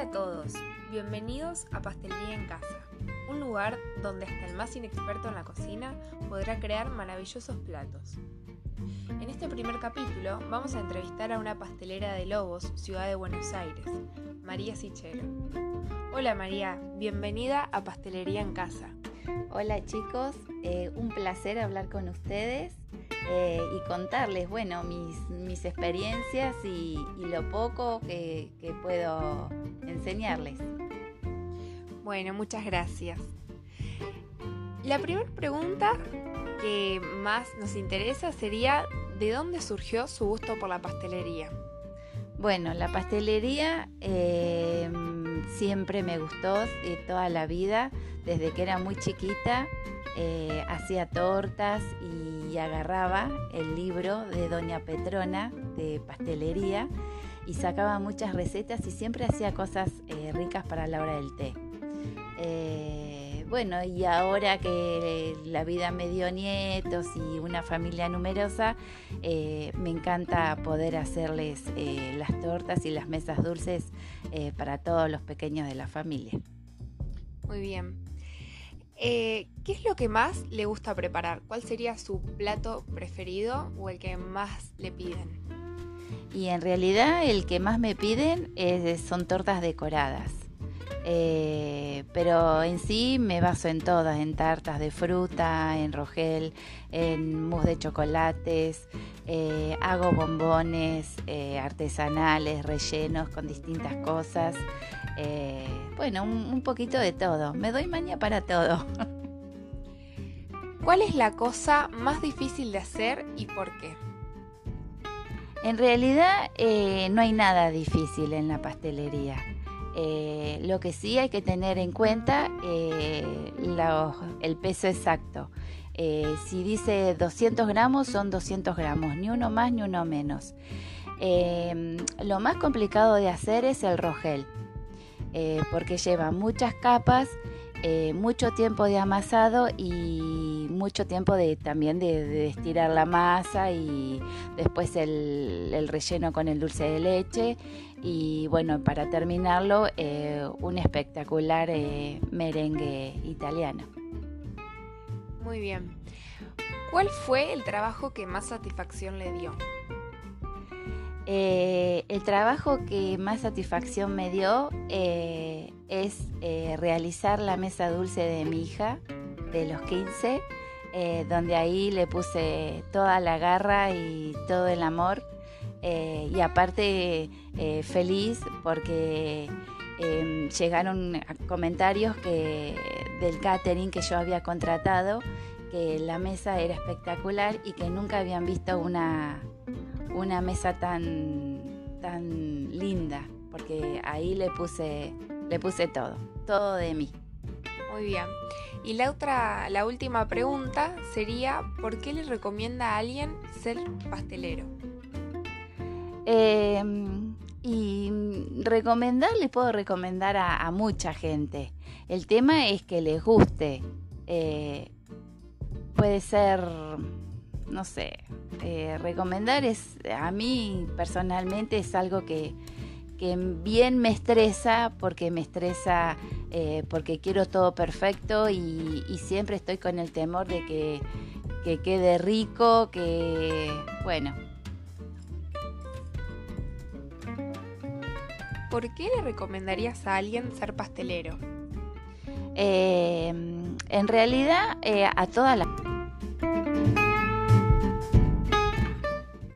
Hola a todos, bienvenidos a Pastelería en Casa, un lugar donde hasta el más inexperto en la cocina podrá crear maravillosos platos. En este primer capítulo vamos a entrevistar a una pastelera de Lobos, ciudad de Buenos Aires, María Sichero. Hola María, bienvenida a Pastelería en Casa. Hola chicos, eh, un placer hablar con ustedes eh, y contarles, bueno, mis, experiencias y, lo poco que, que puedo enseñarles. Bueno, muchas gracias. La primera pregunta que más nos interesa sería ¿de dónde surgió su gusto por la pastelería? Bueno, la pastelería eh, siempre me gustó de toda la vida, desde que era muy chiquita eh, hacía tortas y agarraba el libro de Doña Petrona de pastelería y sacaba muchas recetas y siempre hacía cosas eh, ricas para la hora del té. Eh, bueno, y ahora que la vida me dio nietos y una familia numerosa, me encanta poder hacerles las tortas y las mesas dulces para todos los pequeños de la familia. Muy bien. Eh, ¿Qué es lo que más le gusta preparar? ¿Cuál sería su plato preferido o el que más le piden? Y en realidad el que más me piden son tortas decoradas. Eh, pero en sí me baso en todas, en tartas de fruta, en rogel, en mousse de chocolates, eh, hago bombones artesanales, rellenos con distintas cosas. Eh, bueno, un, poquito de todo. Me doy maña para todo. ¿Cuál es la cosa más difícil de hacer y por qué? En realidad eh, no hay nada difícil en la pastelería. Eh, lo que sí hay que tener en cuenta el peso exacto. si dice 200 gramos, son 200 gramos, ni uno más ni uno menos. lo más complicado de hacer es el rogel. Eh, porque lleva muchas capas, eh, mucho tiempo de amasado y mucho tiempo de, también de, estirar la masa y después el, relleno con el dulce de leche y bueno, para terminarlo, eh, un espectacular merengue italiano. Muy bien. ¿Cuál fue el trabajo que más satisfacción le dio? Eh, el trabajo que más satisfacción me dio eh, es eh, realizar la mesa dulce de mi hija de los 15, donde ahí le puse toda la garra y todo el amor. y aparte feliz porque em, llegaron comentarios que, del catering que yo había contratado, que la mesa era espectacular y que nunca habían visto una una mesa tan, tan linda, porque ahí le puse, le puse todo, todo de mí. Muy bien. Y la otra, la última pregunta sería, ¿por qué le recomienda a alguien ser pastelero? Em, y recomendar, le puedo recomendar a, mucha gente. El tema es que les guste. Eh, puede ser no sé, eh, recomendar es, a mí personalmente es algo que, bien me estresa porque me estresa eh, porque quiero todo perfecto y, siempre estoy con el temor de que, que quede rico, que bueno. ¿Por qué le recomendarías a alguien ser pastelero? Eh, en realidad a toda la